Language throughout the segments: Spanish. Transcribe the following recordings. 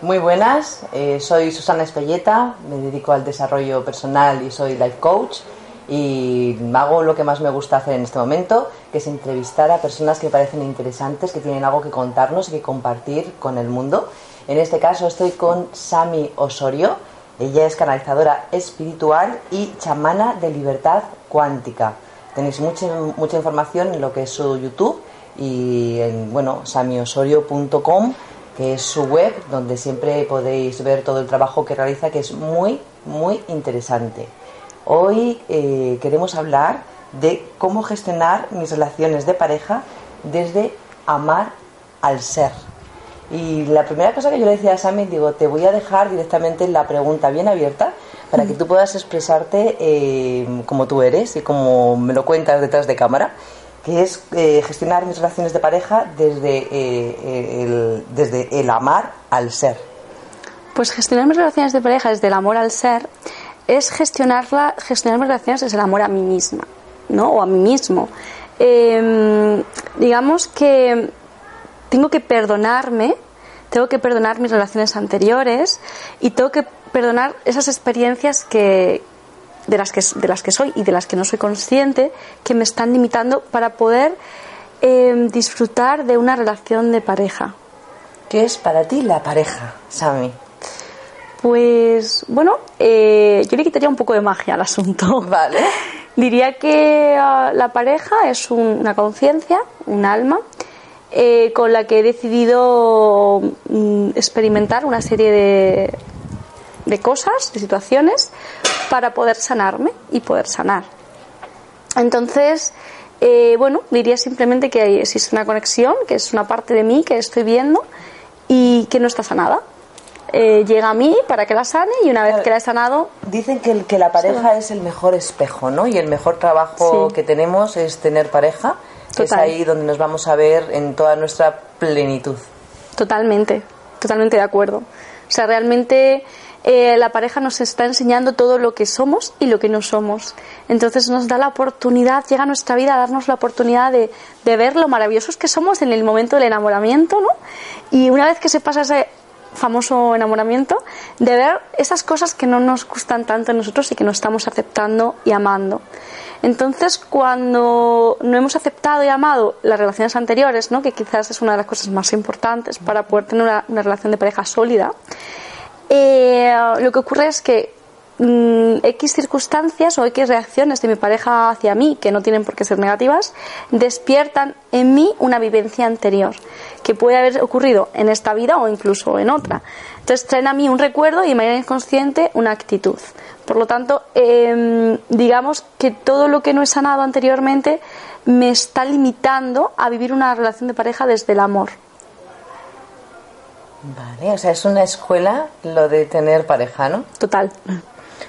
Muy buenas, eh, soy Susana Espelleta, me dedico al desarrollo personal y soy life coach y hago lo que más me gusta hacer en este momento, que es entrevistar a personas que me parecen interesantes, que tienen algo que contarnos y que compartir con el mundo. En este caso estoy con Sami Osorio, ella es canalizadora espiritual y chamana de libertad cuántica. Tenéis mucha, mucha información en lo que es su YouTube y en bueno, samiosorio.com que es su web, donde siempre podéis ver todo el trabajo que realiza, que es muy, muy interesante. Hoy eh, queremos hablar de cómo gestionar mis relaciones de pareja desde amar al ser. Y la primera cosa que yo le decía a Sammy, digo, te voy a dejar directamente la pregunta bien abierta para que tú puedas expresarte eh, como tú eres y como me lo cuentas detrás de cámara que es eh, gestionar mis relaciones de pareja desde, eh, el, desde el amar al ser. Pues gestionar mis relaciones de pareja desde el amor al ser es gestionarla, gestionar mis relaciones desde el amor a mí misma, ¿no? O a mí mismo. Em, digamos que tengo que perdonarme, tengo que perdonar mis relaciones anteriores y tengo que perdonar esas experiencias que, de las que, de las que soy y de las que no soy consciente que me están limitando para poder eh, disfrutar de una relación de pareja. ¿Qué es para ti la pareja, Sami? Pues bueno, eh, yo le quitaría un poco de magia al asunto. Vale. Diría que uh, la pareja es una conciencia, un alma, eh, con la que he decidido mm, experimentar una serie de, de cosas, de situaciones, para poder sanarme y poder sanar. Entonces, eh, bueno, diría simplemente que existe una conexión, que es una parte de mí que estoy viendo y que no está sanada. Eh, llega a mí para que la sane y una vez que la he sanado... Dicen que, el, que la pareja es el mejor espejo, ¿no? Y el mejor trabajo que tenemos es tener pareja, que es ahí donde nos vamos a ver en toda nuestra plenitud. Totalmente, totalmente de acuerdo. O sea, realmente eh, la pareja nos está enseñando todo lo que somos y lo que no somos. Entonces nos da la oportunidad, llega a nuestra vida a darnos la oportunidad de, de ver lo maravillosos que somos en el momento del enamoramiento, ¿no? Y una vez que se pasa ese famoso enamoramiento, de ver esas cosas que no nos gustan tanto a nosotros y que nos estamos aceptando y amando. Entonces, cuando no hemos aceptado y amado las relaciones anteriores, ¿no? que quizás es una de las cosas más importantes para poder tener una, relación de pareja sólida, eh, lo que ocurre es que mm, X circunstancias o X reacciones de mi pareja hacia mí, que no tienen por qué ser negativas, despiertan en mí una vivencia anterior, que puede haber ocurrido en esta vida o incluso en otra. Entonces traen a mí un recuerdo y de manera inconsciente una actitud. Por lo tanto, em, digamos que todo lo que no he sanado anteriormente me está limitando a vivir una relación de pareja desde el amor. Vale, o sea, es una escuela lo de tener pareja, ¿no? Total.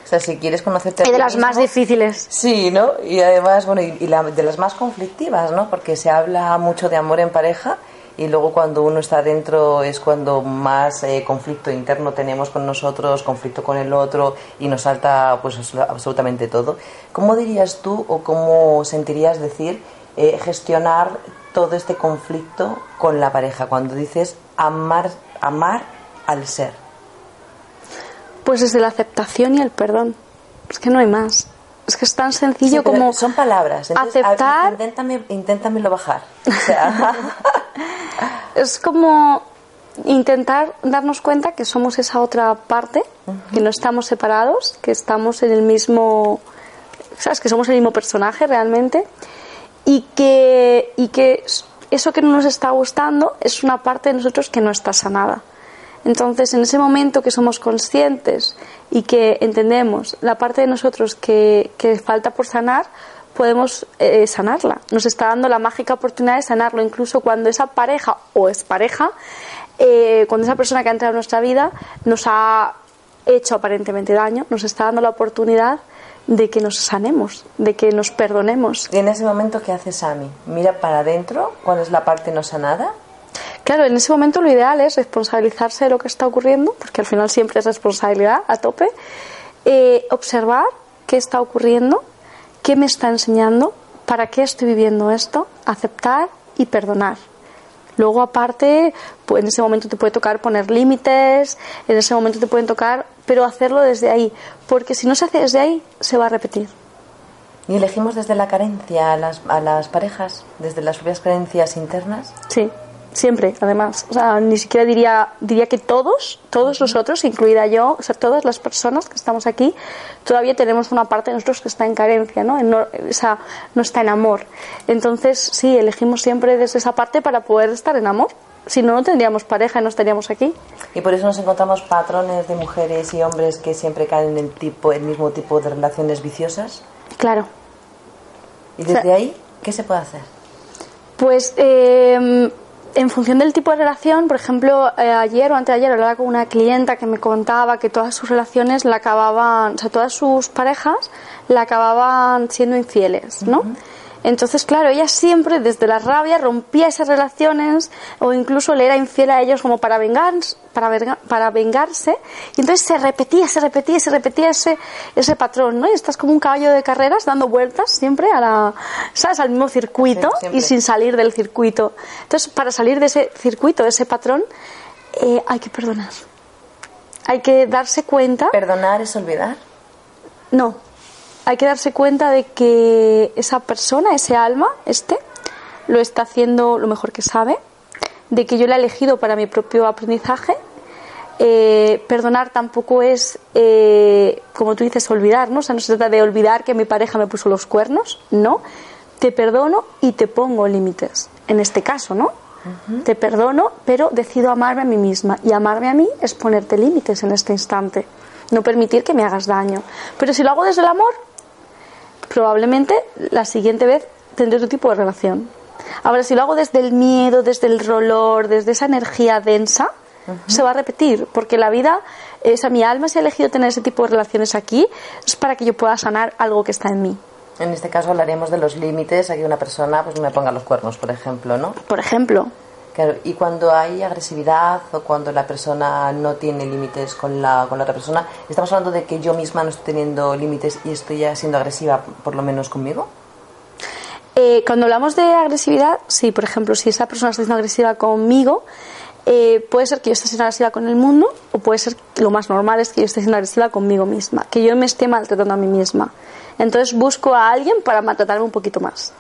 O sea, si quieres conocerte... Y de las más difíciles. Sí, ¿no? Y además, bueno, y, de las más conflictivas, ¿no? Porque se habla mucho de amor en pareja y luego cuando uno está dentro es cuando más eh, conflicto interno tenemos con nosotros, conflicto con el otro y nos salta pues absolutamente todo. ¿Cómo dirías tú o cómo sentirías decir eh, gestionar todo este conflicto con la pareja cuando dices amar amar al ser? Pues desde la aceptación y el perdón. Es que no hay más. Es que es tan sencillo como. Son palabras. aceptar. inténtame, inténtamelo bajar. es como intentar darnos cuenta que somos esa otra parte, que no estamos separados, que estamos en el mismo. ¿Sabes? Que somos el mismo personaje realmente. Y que, y que eso que no nos está gustando es una parte de nosotros que no está sanada. Entonces, en ese momento que somos conscientes y que entendemos la parte de nosotros que, que falta por sanar, podemos eh, sanarla. Nos está dando la mágica oportunidad de sanarlo, incluso cuando esa pareja o es pareja, eh, cuando esa persona que ha entrado en nuestra vida nos ha hecho aparentemente daño, nos está dando la oportunidad de que nos sanemos, de que nos perdonemos. ¿Y en ese momento qué hace Sami? ¿Mira para adentro cuál es la parte no sanada? Claro, en ese momento lo ideal es responsabilizarse de lo que está ocurriendo, porque al final siempre es responsabilidad a tope, eh, observar qué está ocurriendo, qué me está enseñando, para qué estoy viviendo esto, aceptar y perdonar. Luego, aparte, pues en ese momento te puede tocar poner límites, en ese momento te pueden tocar, pero hacerlo desde ahí, porque si no se hace desde ahí, se va a repetir. ¿Y elegimos desde la carencia a las, a las parejas, desde las propias creencias internas? Sí, siempre, además. O sea, ni siquiera diría, diría que todos, todos nosotros, incluida yo, o sea, todas las personas que estamos aquí, todavía tenemos una parte de nosotros que está en carencia, ¿no? no, o no está en amor. Entonces, sí, elegimos siempre desde esa parte para poder estar en amor. Si no, no tendríamos pareja y no estaríamos aquí. Y por eso nos encontramos patrones de mujeres y hombres que siempre caen en el, tipo, el mismo tipo de relaciones viciosas. Claro. ¿Y desde ahí qué se puede hacer? Pues eh, en función del tipo de relación, por ejemplo, eh, ayer o antes de ayer hablaba con una clienta que me contaba que todas sus relaciones la acababan, o sea, todas sus parejas la acababan siendo infieles, ¿no? Entonces, claro, ella siempre desde la rabia rompía esas relaciones o incluso le era infiel a ellos como para, vengar, para, para vengarse. Y entonces se repetía, se repetía, se repetía ese, ese patrón, ¿no? Y estás como un caballo de carreras dando vueltas siempre a la, ¿sabes? al mismo circuito y sin salir del circuito. Entonces, para salir de ese circuito, de ese patrón, eh, hay que perdonar. Hay que darse cuenta. ¿Perdonar es olvidar? No, hay que darse cuenta de que esa persona, ese alma, este, lo está haciendo lo mejor que sabe, de que yo la he elegido para mi propio aprendizaje. Eh, perdonar tampoco es, eh, como tú dices, olvidar, ¿no? O sea, no se trata de olvidar que mi pareja me puso los cuernos, no. Te perdono y te pongo límites. En este caso, ¿no? Te perdono, pero decido amarme a mí misma. Y amarme a mí es ponerte límites en este instante. No permitir que me hagas daño. Pero si lo hago desde el amor, probablemente la siguiente vez tendré otro tipo de relación. Ahora, si lo hago desde el miedo, desde el dolor, desde esa energía densa, se va a repetir, porque la vida, esa mi alma se ha elegido tener ese tipo de relaciones aquí, es para que yo pueda sanar algo que está en mí. En este caso hablaríamos de los límites a que una persona pues me ponga los cuernos, por ejemplo, ¿no? Por ejemplo. Claro, y cuando hay agresividad o cuando la persona no tiene límites con la, con la otra persona, ¿estamos hablando de que yo misma no estoy teniendo límites y estoy ya siendo agresiva, por lo menos conmigo? Eh, cuando hablamos de agresividad, sí, por ejemplo, si esa persona está siendo agresiva conmigo, eh, puede ser que yo esté siendo agresiva con el mundo o puede ser que lo más normal es que yo esté siendo agresiva conmigo misma, que yo me esté maltratando a mí misma. Entonces busco a alguien para maltratarme un poquito más.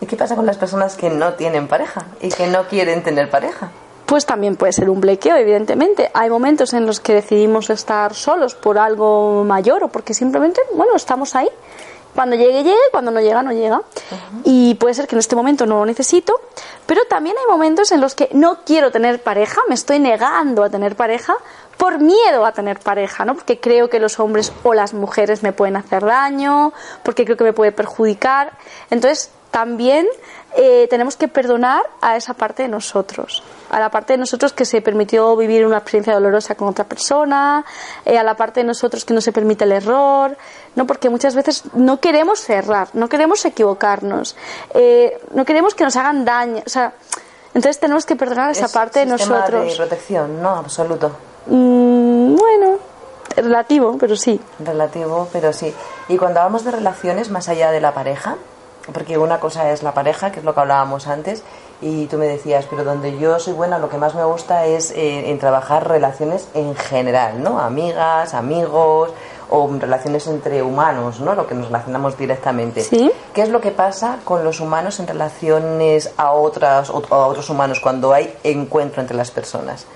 ¿Y qué pasa con las personas que no tienen pareja y que no quieren tener pareja? Pues también puede ser un blequeo, evidentemente. Hay momentos en los que decidimos estar solos por algo mayor o porque simplemente, bueno, estamos ahí. Cuando llegue, llegue, cuando no llega, no llega. Y puede ser que en este momento no lo necesito, pero también hay momentos en los que no quiero tener pareja, me estoy negando a tener pareja por miedo a tener pareja, ¿no? Porque creo que los hombres o las mujeres me pueden hacer daño, porque creo que me puede perjudicar. Entonces, también eh, tenemos que perdonar a esa parte de nosotros, a la parte de nosotros que se permitió vivir una experiencia dolorosa con otra persona, eh, a la parte de nosotros que no se permite el error, no porque muchas veces no queremos cerrar, no queremos equivocarnos, eh, no queremos que nos hagan daño, o sea, entonces tenemos que perdonar esa parte de nosotros. de protección, no, absoluto. Mm, bueno, relativo, pero sí. Relativo, pero sí. Y cuando hablamos de relaciones más allá de la pareja, porque una cosa es la pareja, que es lo que hablábamos antes, y tú me decías, pero donde yo soy buena, lo que más me gusta es eh, en trabajar relaciones en general, ¿no? Amigas, amigos o relaciones entre humanos, ¿no? Lo que nos relacionamos directamente. ¿Sí? ¿Qué es lo que pasa con los humanos en relaciones a, otras, a otros humanos cuando hay encuentro entre las personas?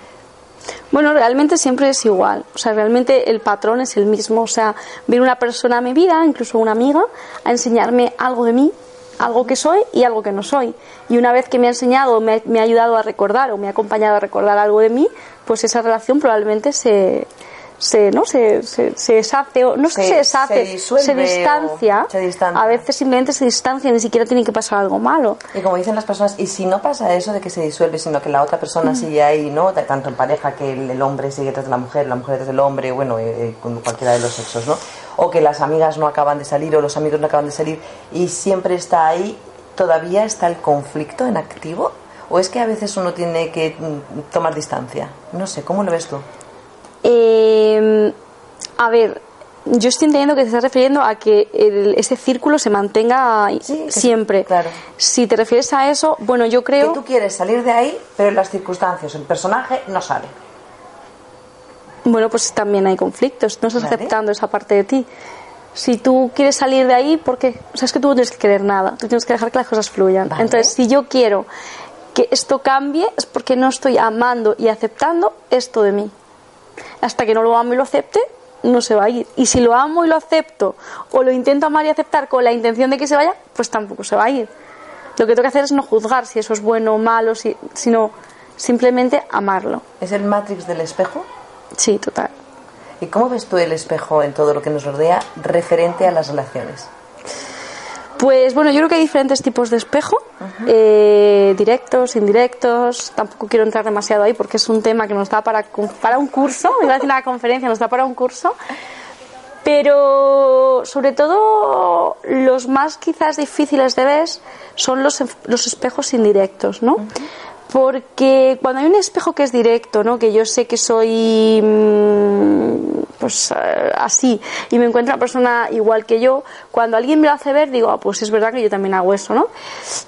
Bueno, realmente siempre es igual. O sea, realmente el patrón es el mismo. O sea, viene una persona a mi vida, incluso una amiga, a enseñarme algo de mí, algo que soy y algo que no soy. Y una vez que me ha enseñado, me ha, me ha ayudado a recordar o me ha acompañado a recordar algo de mí, pues esa relación probablemente se, se, ¿no? se, se, se deshace, o no es que Se- se deshace, se disuelve distancia, o se distancia. a veces simplemente se distancia, ni siquiera tiene que pasar algo malo. Y como dicen las personas, y si no pasa eso de que se disuelve, sino que la otra Mm. persona sigue ahí, ¿no? Tanto en pareja, que el, el hombre sigue detrás de la mujer, la mujer detrás del hombre, bueno, eh, eh, con cualquiera de los sexos, ¿no? O que las amigas no acaban de salir o los amigos no acaban de salir y siempre está ahí, ¿todavía está el conflicto en activo? ¿O es que a veces uno tiene que mm, tomar distancia? No sé, ¿cómo lo ves tú? Eh, a ver, yo estoy entendiendo que te estás refiriendo a que el- ese círculo se mantenga Sí, que- siempre. claro. Si te refieres a eso, bueno, yo Que creo. tú quieres salir de ahí, pero las circunstancias, el personaje no sale. Bueno, pues también hay conflictos. No estás Vale. aceptando esa parte de ti. Si tú quieres salir de ahí, ¿por qué? O sea, es que tú no tienes que querer nada. Tú tienes que dejar que las cosas fluyan. Vale. Entonces, si yo quiero que esto cambie, es porque no estoy amando y aceptando esto de mí. Hasta que no lo amo y lo acepte, no se va a ir. Y si lo amo y lo acepto, o lo intento amar y aceptar con la intención de que se vaya, pues tampoco se va a ir. Lo que tengo que hacer es no juzgar si eso es bueno o malo, si- sino simplemente amarlo. ¿Es el Matrix del espejo? Sí, total. ¿Y cómo ves tú el espejo en todo lo que nos rodea referente a las relaciones? Pues bueno, yo creo que hay diferentes tipos de espejo, eh, directos, indirectos. Tampoco quiero entrar demasiado ahí porque es un tema que nos da para, para un curso, iba a decir una conferencia, nos da para un curso. Pero sobre todo los más quizás difíciles de ver son los, los espejos indirectos, ¿no? Porque cuando hay un espejo que es directo, ¿no? Que yo sé que soy mm, pues eh, así y me encuentro una persona igual que yo, cuando alguien me lo hace ver digo, ah, pues es verdad que yo también hago eso, ¿no?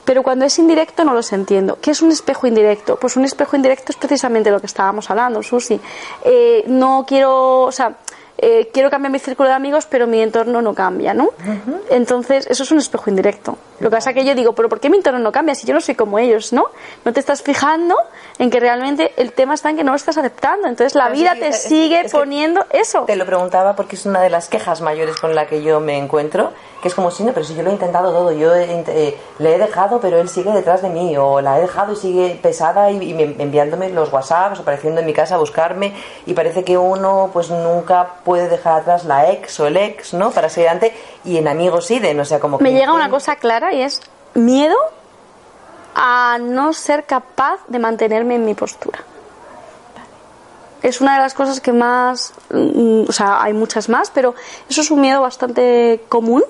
Pero cuando es indirecto no los entiendo. ¿Qué es un espejo indirecto? Pues un espejo indirecto es precisamente lo que estábamos hablando, Susi. Eh, no quiero, o sea, eh, quiero cambiar mi círculo de amigos, pero mi entorno no cambia, ¿no? Entonces, eso es un espejo indirecto. Lo que pasa es que yo digo, pero ¿por qué mi entorno no cambia si yo no soy como ellos, ¿no? No te estás fijando en que realmente el tema está en que no lo estás aceptando. Entonces, la vida sí, te es- sigue es que poniendo eso. Te lo preguntaba porque es una de las quejas mayores con la que yo me encuentro, que es como si no, pero si yo lo he intentado todo, yo he eh, le he dejado, pero él sigue detrás de mí, o la he dejado y sigue pesada y, y me- enviándome los WhatsApps, apareciendo en mi casa a buscarme, y parece que uno pues nunca puede dejar atrás la ex o el ex, ¿no? Para seguir adelante, y en amigos sí, de, no sea como que Me llega una cosa clara y es miedo a no ser capaz de mantenerme en mi postura. Es una de las cosas que más, mm, o sea, hay muchas más, pero eso es un miedo bastante común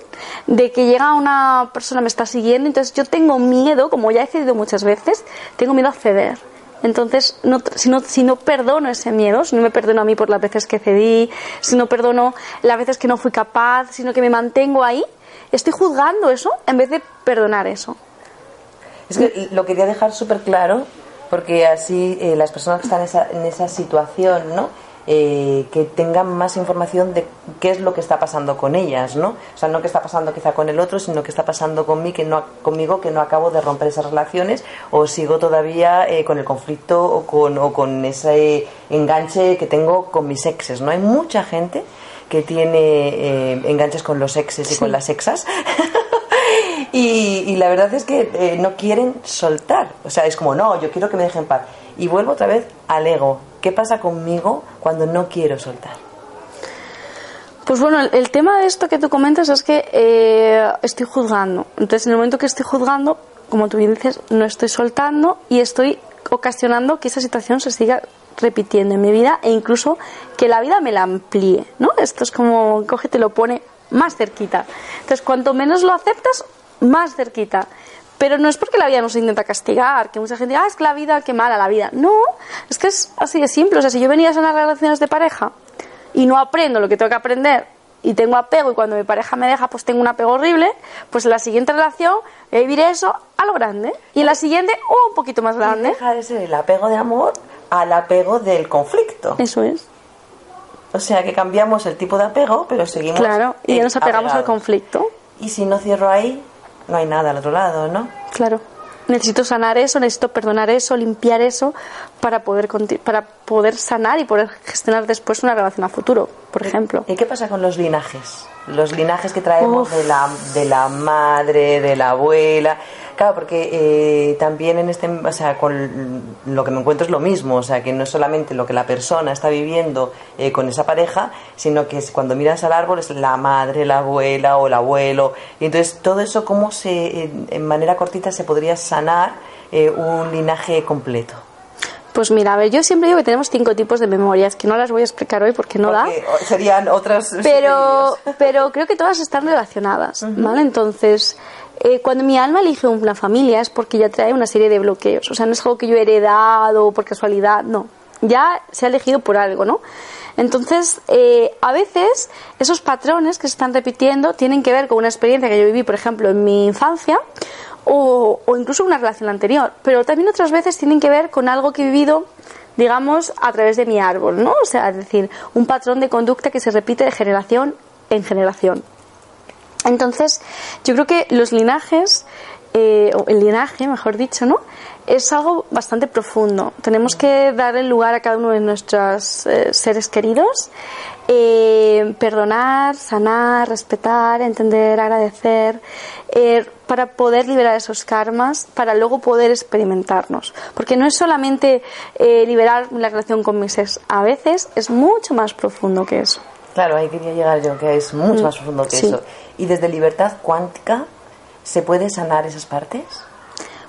de que llega una persona me está siguiendo, entonces yo tengo miedo, como ya he cedido muchas veces, tengo miedo a ceder. Entonces, no, si, no, si no perdono ese miedo, si no me perdono a mí por las veces que cedí, si no perdono las veces que no fui capaz, sino que me mantengo ahí, estoy juzgando eso en vez de perdonar eso. Es que lo quería dejar súper claro porque así eh, las personas que están en esa, en esa situación, ¿no? Eh, que tengan más información de qué es lo que está pasando con ellas, ¿no? O sea, no qué está pasando quizá con el otro, sino qué está pasando con mí, que no, conmigo, que no acabo de romper esas relaciones o sigo todavía eh, con el conflicto o con, o con ese enganche que tengo con mis exes, ¿no? Hay mucha gente que tiene eh, enganches con los exes y con las exas. Y, y la verdad es que eh, no quieren soltar. O sea, es como, no, yo quiero que me dejen en paz. Y vuelvo otra vez al ego. ¿Qué pasa conmigo cuando no quiero soltar? Pues bueno, el, el tema de esto que tú comentas es que eh, estoy juzgando. Entonces, en el momento que estoy juzgando, como tú bien dices, no estoy soltando y estoy ocasionando que esa situación se siga repitiendo en mi vida e incluso que la vida me la amplíe, ¿no? Esto es como coge y te lo pone más cerquita. Entonces, cuanto menos lo aceptas, más cerquita. Pero no es porque la vida nos intenta castigar, que mucha gente diga, ah, es que la vida, qué mala la vida. No, es que es así de simple. O sea, si yo venía a unas relaciones de pareja y no aprendo lo que tengo que aprender y tengo apego y cuando mi pareja me deja pues tengo un apego horrible, pues en la siguiente relación voy a vivir eso a lo grande y en la siguiente oh, un poquito más grande. Deja de ser el apego de amor al apego del conflicto. Eso es. O sea que cambiamos el tipo de apego, pero seguimos. Claro, y ya nos apegamos al conflicto. Y si no cierro ahí, no hay nada al otro lado, ¿no? Claro. necesito sanar eso, necesito perdonar eso, limpiar eso para poder para poder sanar y poder gestionar después una relación a futuro, por ejemplo. ¿Y qué pasa con los linajes? Los linajes que traemos de la, de la madre, de la abuela. Claro, porque eh, también en este, o sea, con lo que me encuentro es lo mismo, o sea, que no es solamente lo que la persona está viviendo eh, con esa pareja, sino que es cuando miras al árbol es la madre, la abuela o el abuelo. Y entonces todo eso, ¿cómo se, en manera cortita se podría sanar eh, un linaje completo? Pues mira, a ver, yo siempre digo que tenemos cinco tipos de memorias, que no las voy a explicar hoy porque no da. Serían otras. Pero, pero creo que todas están relacionadas, ¿vale? Entonces, eh, cuando mi alma elige una familia es porque ya trae una serie de bloqueos. O sea, no es algo que yo he heredado por casualidad, no. Ya se ha elegido por algo, ¿no? Entonces, eh, a veces esos patrones que se están repitiendo tienen que ver con una experiencia que yo viví, por ejemplo, en mi infancia o, o incluso una relación anterior. Pero también otras veces tienen que ver con algo que he vivido digamos, a través de mi árbol, ¿no? O sea, es decir, un patrón de conducta que se repite de generación en generación. Entonces, yo creo que los linajes, eh, o el linaje, mejor dicho, ¿no? Es algo bastante profundo. Tenemos que dar el lugar a cada uno de nuestros eh, seres queridos, eh, perdonar, sanar, respetar, entender, agradecer, para poder liberar esos karmas, para luego poder experimentarnos. Porque no es solamente liberar la relación con mis ex, a veces es mucho más profundo que eso. Claro, ahí quería llegar yo, que es mucho mm, más profundo que eso. ¿Y desde libertad cuántica se puede sanar esas partes?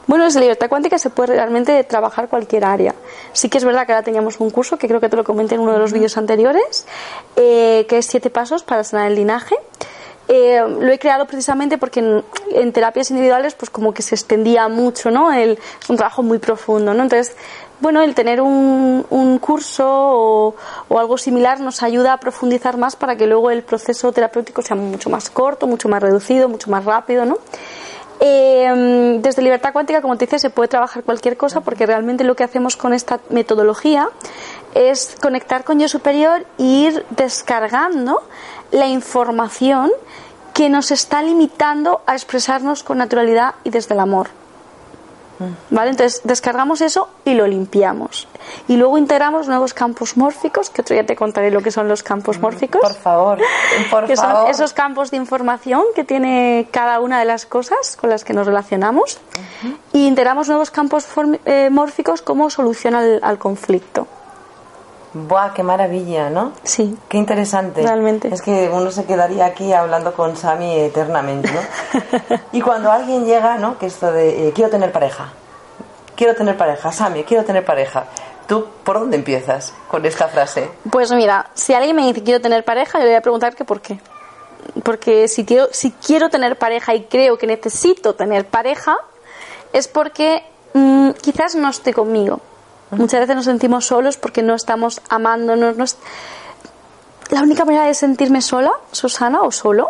Bueno, desde libertad cuántica se puede realmente trabajar cualquier área. Sí que es verdad que ahora teníamos un curso, que creo que te lo comenté en uno de los vídeos anteriores, eh, que es siete pasos para sanar el linaje. Eh, lo he creado precisamente porque en, terapias individuales pues como que se extendía mucho, ¿no? El, es un trabajo muy profundo, ¿no? Entonces, bueno, el tener un, un curso o, o, algo similar nos ayuda a profundizar más para que luego el proceso terapéutico sea mucho más corto, mucho más reducido, mucho más rápido, ¿no? Eh, desde Libertad Cuántica, como te dice, se puede trabajar cualquier cosa porque realmente lo que hacemos con esta metodología es conectar con yo superior e ir descargando la información que nos está limitando a expresarnos con naturalidad y desde el amor. ¿Vale? Entonces descargamos eso y lo limpiamos. Y luego integramos nuevos campos mórficos, que otro día te contaré lo que son los campos mórficos. Por favor, por que favor. son esos campos de información que tiene cada una de las cosas con las que nos relacionamos. Y integramos nuevos campos eh, mórficos como solución al conflicto. Buah, qué maravilla, ¿no? Sí. Qué interesante. Realmente. Es que uno se quedaría aquí hablando con Sami eternamente, ¿no? y cuando alguien llega, ¿no? Que esto de, eh, quiero tener pareja. Quiero tener pareja. Sami, quiero tener pareja. ¿Tú por dónde empiezas con esta frase? Pues mira, si alguien me dice quiero tener pareja, yo le voy a preguntar que por qué. Porque si quiero, si quiero tener pareja y creo que necesito tener pareja, es porque mm, quizás no esté conmigo Muchas veces nos sentimos solos porque no estamos amándonos. La única manera de sentirme sola, Susana, o solo,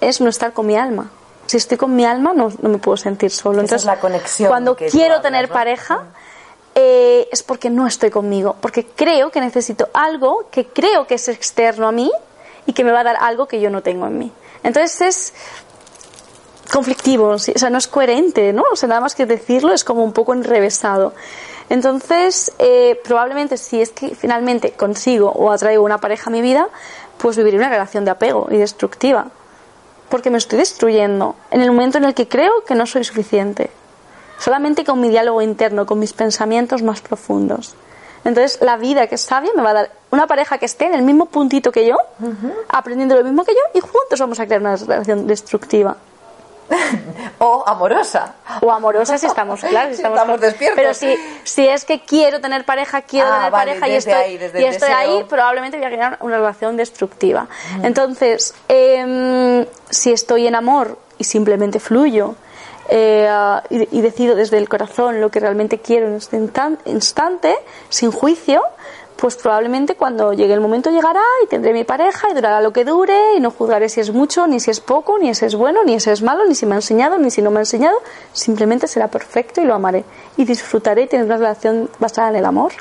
es no estar con mi alma. Si estoy con mi alma, no, me puedo sentir solo. Entonces, la conexión. Cuando quiero tener pareja, eh, es porque no estoy conmigo. Porque creo que necesito algo que creo que es externo a mí y que me va a dar algo que yo no tengo en mí. Entonces es conflictivo, o sea, no es coherente, ¿no? O sea, nada más que decirlo es como un poco enrevesado. Entonces, eh, probablemente si es que finalmente consigo o atraigo una pareja a mi vida, pues viviré una relación de apego y destructiva. Porque me estoy destruyendo en el momento en el que creo que no soy suficiente. Solamente con mi diálogo interno, con mis pensamientos más profundos. Entonces, la vida que es sabia me va a dar una pareja que esté en el mismo puntito que yo, aprendiendo lo mismo que yo, y juntos vamos a crear una relación destructiva. o amorosa. O amorosa si estamos claros, estamos, despiertos. Pero si, si es que quiero tener pareja, quiero ah, tener pareja y estoy ahí, y estoy ahí, probablemente voy a crear una relación destructiva. Entonces, em, si estoy en amor y simplemente fluyo eh, y, y, decido desde el corazón lo que realmente quiero en este instante, sin juicio, pues probablemente cuando llegue el momento llegará y tendré mi pareja y durará lo que dure y no juzgaré si es mucho, ni si es poco, ni si es bueno, ni si es malo, ni si me ha enseñado, ni si no me ha enseñado. Simplemente será perfecto y lo amaré. Y disfrutaré y tener una relación basada en el amor.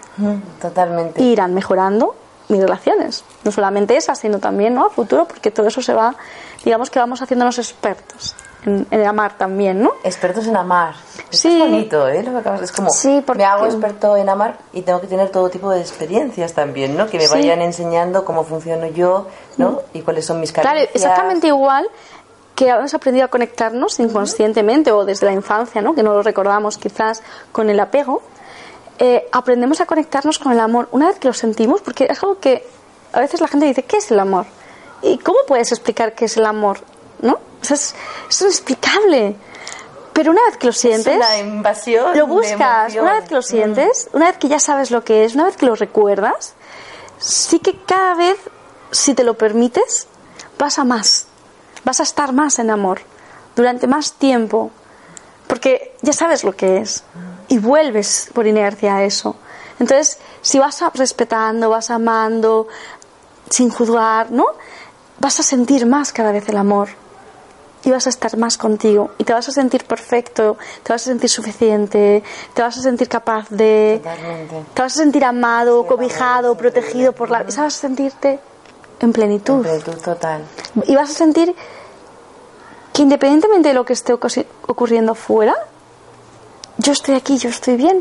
totalmente. Y irán mejorando mis relaciones. No solamente esas, sino también ¿no? a futuro, porque todo eso se va, digamos que vamos haciéndonos expertos en, amar también, ¿no? Expertos en amar. Esto es bonito, ¿eh? Lo que acabas- es como, Sí, porque- me hago experto en amar y tengo que tener todo tipo de experiencias también, ¿no? Que me Sí. vayan enseñando cómo funciono yo, ¿no? Y cuáles son mis Claro, carencias. exactamente igual que hemos aprendido a conectarnos inconscientemente o desde la infancia, ¿no? que no lo recordamos quizás con el apego, eh, aprendemos a conectarnos con el amor una vez que lo sentimos, porque es algo que a veces la gente dice, ¿qué es el amor? ¿Y cómo puedes explicar qué es el amor? ¿No? O sea, es, es inexplicable. Pero una vez que lo Es sientes, una invasión. lo buscas, una vez que lo sientes, una vez que ya sabes lo que es, una vez que lo recuerdas, sí que cada vez, si te lo permites, vas a más, vas a estar más en amor, durante más tiempo, porque ya sabes lo que es y vuelves por inercia a eso. Entonces, si vas respetando, vas amando, sin juzgar, ¿no? Vas a sentir más cada vez el amor y vas a estar más contigo y te vas a sentir perfecto, te vas a sentir suficiente, te vas a sentir capaz de... Totalmente. Te vas a sentir amado, Sí, cobijado, protegido por la... y vas a sentirte en plenitud. Plenitud total. Y vas a sentir que independientemente de lo que esté ocurriendo afuera, yo estoy aquí, yo estoy bien.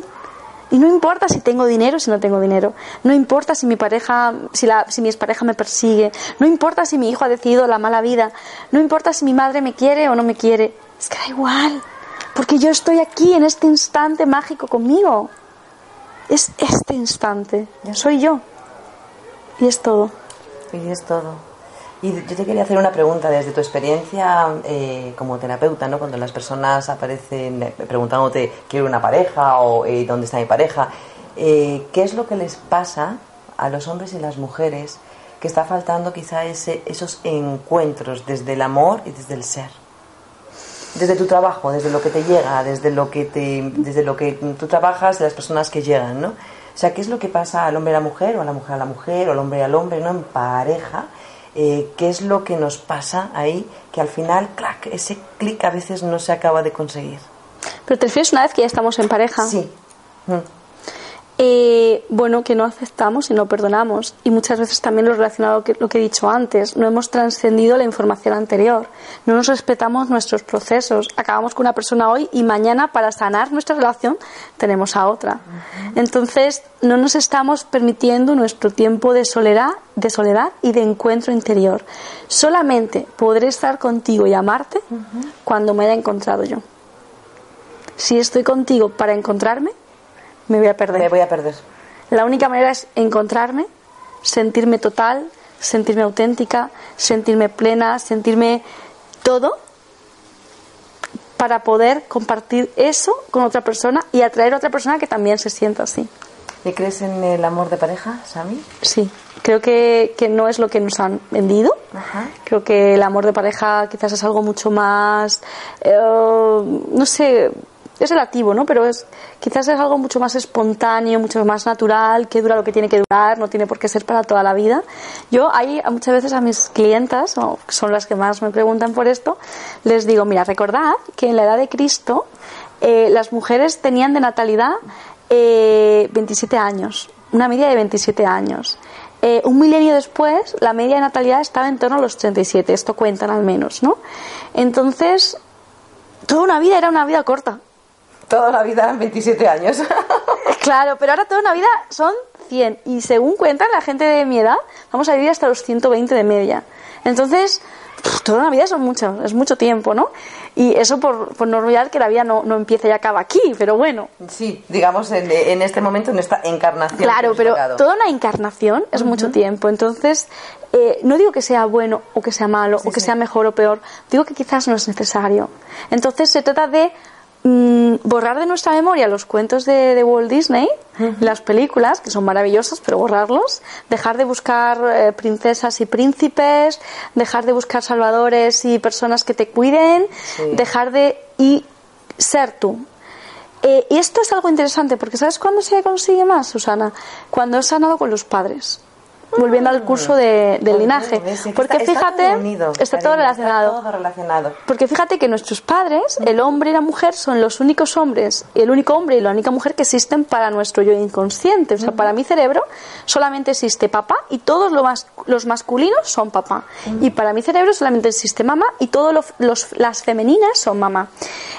Y no importa si tengo dinero o si no tengo dinero. No importa si mi pareja, si, la, si mi expareja me persigue. No importa si mi hijo ha decidido la mala vida. No importa si mi madre me quiere o no me quiere. Es que da igual. Porque yo estoy aquí en este instante mágico conmigo. Es este instante. Soy yo. Y es todo. Y es todo. Y yo te quería hacer una pregunta desde tu experiencia eh, como terapeuta, ¿no? Cuando las personas aparecen eh, preguntándote quiero una pareja o eh, dónde está mi pareja, ¿qué es lo que les pasa a los hombres y las mujeres que está faltando quizá ese, esos encuentros desde el amor y desde el ser? Desde tu trabajo, desde lo que te llega, desde lo que te, desde lo que tú trabajas, de las personas que llegan, ¿no? O sea, ¿qué es lo que pasa al hombre a la mujer, o a la mujer a la mujer, o al hombre al hombre, ¿no? En pareja, eh, ¿qué es lo que nos pasa ahí? Que al final, clac, ese clic a veces no se acaba de conseguir. Pero te refieres una vez que ya estamos en pareja. Sí. Mm. Eh, bueno, que no aceptamos y no perdonamos. Y muchas veces también lo relacionado con lo que he dicho antes. No hemos trascendido la información anterior. No nos respetamos nuestros procesos. Acabamos con una persona hoy y mañana para sanar nuestra relación tenemos a otra. Entonces no nos estamos permitiendo nuestro tiempo de soledad, de soledad y de encuentro interior. Solamente podré estar contigo y amarte cuando me haya encontrado yo. Si estoy contigo para encontrarme, me voy a perder. Me voy a perder. La única manera es encontrarme, sentirme total, sentirme auténtica, sentirme plena, sentirme todo para poder compartir eso con otra persona y atraer a otra persona que también se sienta así. ¿Y crees en el amor de pareja, Sami? Sí, creo que, que no es lo que nos han vendido. Ajá. Creo que el amor de pareja quizás es algo mucho más, eh, no sé, es relativo, ¿no? Pero es quizás es algo mucho más espontáneo, mucho más natural, que dura lo que tiene que durar, no tiene por qué ser para toda la vida. Yo ahí muchas veces a mis clientas, o son las que más me preguntan por esto, les digo, mira, recordad que en la edad de Cristo eh, las mujeres tenían de natalidad eh, 27 años, una media de 27 años. Eh, un milenio después, la media de natalidad estaba en torno a los 37, esto cuentan al menos, ¿no? Entonces, toda una vida era una vida corta. Toda la vida, 27 años. Claro, pero ahora toda una vida son 100 y según cuentan la gente de mi edad, vamos a vivir hasta los 120 de media. Entonces, toda una vida son mucho, es mucho tiempo, ¿no? Y eso por, por no olvidar que la vida no, no empieza y acaba aquí, pero bueno. sí, digamos en, en este momento, en esta encarnación. Claro, pero tocado. toda una encarnación es mucho tiempo. Entonces, eh, no digo que sea bueno o que sea malo o que sea mejor o peor. Digo que quizás no es necesario. Entonces, se trata de mm, borrar de nuestra memoria los cuentos de, de Walt Disney, las películas, que son maravillosas, pero borrarlos. Dejar de buscar eh, princesas y príncipes, dejar de buscar salvadores y personas que te cuiden, dejar de. y ser tú. Eh, y esto es algo interesante, porque ¿sabes cuándo se consigue más, Susana? Cuando has sanado con los padres. Volviendo al curso de- del linaje. Porque fíjate, está todo relacionado. Porque fíjate que nuestros padres, el hombre y la mujer, son los únicos hombres, el único hombre y la única mujer que existen para nuestro yo inconsciente. O sea, para mi cerebro solamente existe papá y todos lo los masculinos son papá. Y para mi cerebro solamente existe mamá y todas las femeninas son mamá.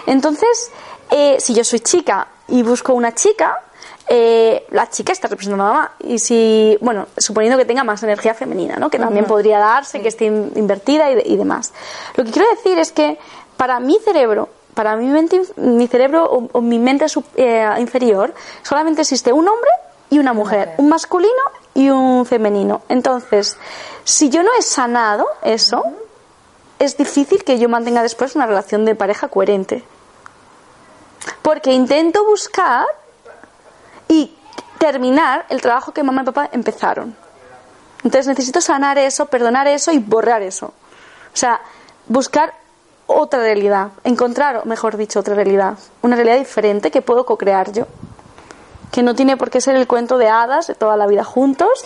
Entonces, eh, si yo soy chica y busco una chica, eh, la chica está representando a mamá. Y si, bueno, suponiendo que tenga más energía femenina, ¿no? Que también podría darse, que esté in- invertida y, de- y demás. Lo que quiero decir es que para mi cerebro, para mi mente, mi cerebro o, o mi mente eh, inferior, solamente existe un hombre y una mujer, un masculino y un femenino. Entonces, si yo no he sanado eso, es difícil que yo mantenga después una relación de pareja coherente. Porque intento buscar y terminar el trabajo que mamá y papá empezaron. Entonces necesito sanar eso, perdonar eso y borrar eso. O sea, buscar otra realidad, encontrar, o mejor dicho, otra realidad, una realidad diferente que puedo co-crear yo. Que no tiene por qué ser el cuento de hadas de toda la vida juntos,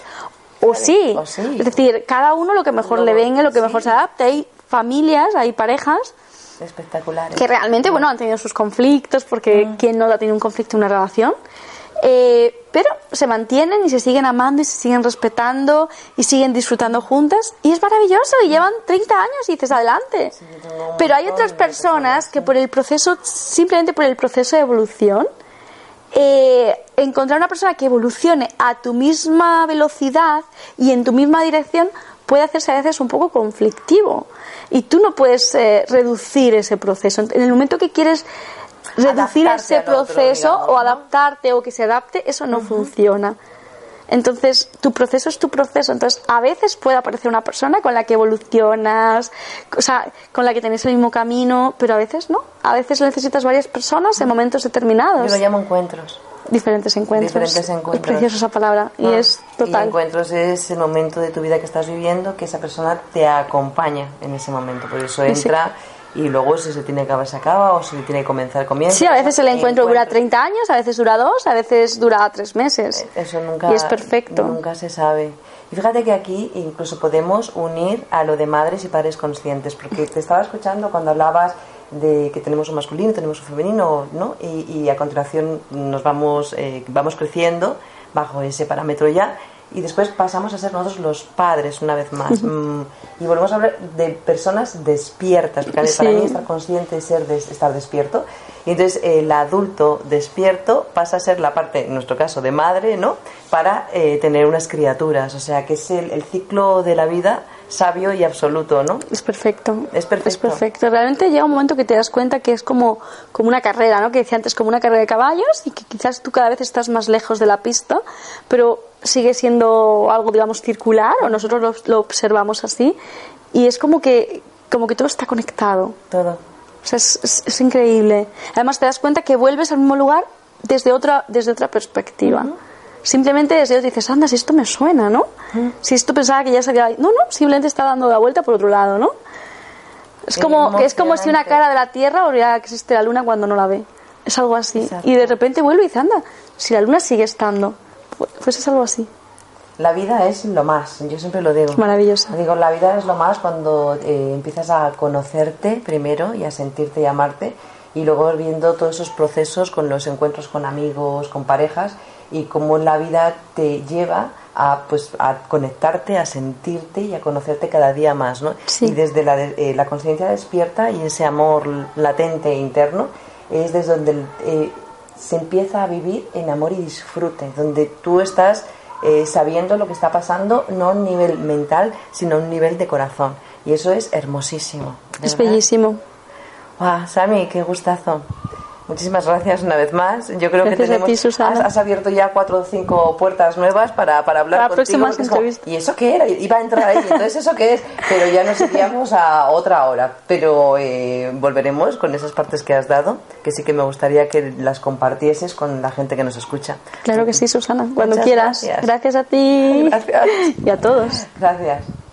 o sí. o sí. Es decir, cada uno lo que mejor le venga, lo que mejor se adapte. Hay familias, hay parejas Espectaculares. que realmente, bueno, han tenido sus conflictos, porque ¿quién no ha tenido un conflicto en una relación? Eh, pero se mantienen y se siguen amando y se siguen respetando y siguen disfrutando juntas y es maravilloso y llevan 30 años y dices adelante. Pero hay otras personas que por el proceso, simplemente por el proceso de evolución, eh, encontrar una persona que evolucione a tu misma velocidad y en tu misma dirección puede hacerse a veces un poco conflictivo. Y tú no puedes eh, reducir ese proceso. En el momento que quieres reducir ese otro, proceso digamos, o adaptarte o que se adapte, eso no funciona. Entonces, tu proceso es tu proceso. Entonces, a veces puede aparecer una persona con la que evolucionas, o sea, con la que tenés el mismo camino, pero a veces no. A veces necesitas varias personas en momentos determinados. Yo lo llamo encuentros. Diferentes encuentros. Diferentes encuentros. Es preciosa esa palabra. Y Ah, es total. Y encuentros es el momento de tu vida que estás viviendo que esa persona te acompaña en ese momento. Por eso Sí. Y luego si se tiene que acabar se acaba o si se tiene que comenzar comienza. Sí, a veces el encuentro dura Encuentros. 30 años, a veces dura dos, a veces dura tres meses. Eso nunca, Y es perfecto. nunca se sabe. Y fíjate que aquí incluso podemos unir a lo de madres y padres conscientes, porque te estaba escuchando cuando hablabas de que tenemos un masculino, tenemos un femenino, ¿no? Y, y a continuación nos vamos, eh, vamos creciendo bajo ese parámetro ya y después pasamos a ser nosotros los padres una vez más. Mm, y volvemos a hablar de personas despiertas, porque para mí estar consciente es ser des- estar despierto. Y entonces el adulto despierto pasa a ser la parte, en nuestro caso, de madre, ¿no? Para eh, tener unas criaturas. O sea, que es el, el ciclo de la vida sabio y absoluto, ¿no? Es perfecto. Es perfecto. Es perfecto. Realmente llega un momento que te das cuenta que es como, como una carrera, ¿no? Que decía antes, como una carrera de caballos y que quizás tú cada vez estás más lejos de la pista, pero sigue siendo algo, digamos, circular o nosotros lo, lo observamos así y es como que, como que todo está conectado. Todo. O sea, es, es- es increíble. Además te das cuenta que vuelves al mismo lugar desde otra, desde otra perspectiva. Simplemente desde otro dices, anda, si esto me suena, ¿no? Si esto pensaba que ya se había... No, no, simplemente está dando la vuelta por otro lado, ¿no? Es Qué como, que es como si una cara de la Tierra olvidara que existe la Luna cuando no la ve. Es algo así. Exacto. Y de repente vuelve y dice, anda, si la Luna sigue estando, pues pues es algo así. La vida es lo más, yo siempre lo digo. Maravillosa. Digo, la vida es lo más cuando eh, empiezas a conocerte primero y a sentirte y amarte y luego viendo todos esos procesos con los encuentros con amigos, con parejas y cómo la vida te lleva a, pues, a conectarte, a sentirte y a conocerte cada día más, ¿no? Sí. Y desde la, eh, la conciencia despierta y ese amor latente e interno es desde donde eh, se empieza a vivir en amor y disfrute, donde tú estás eh, sabiendo lo que está pasando, no a un nivel mental, sino a un nivel de corazón. Y eso es hermosísimo. Es verdad. bellísimo. Guau, Sami, qué gustazo. Muchísimas gracias una vez más. Yo creo Gracias que tenemos, ti. Has, has abierto ya cuatro o cinco puertas nuevas para, para hablar Para contigo, es como. ¿Y eso qué era? Iba a entrar ahí. Entonces, ¿eso qué es? Pero ya nos iríamos a otra hora. Pero eh, volveremos con esas partes que has dado, que sí que me gustaría que las compartieses con la gente que nos escucha. Claro que sí, Susana. Cuando Muchas quieras. gracias. gracias a ti Gracias. y a todos. Gracias.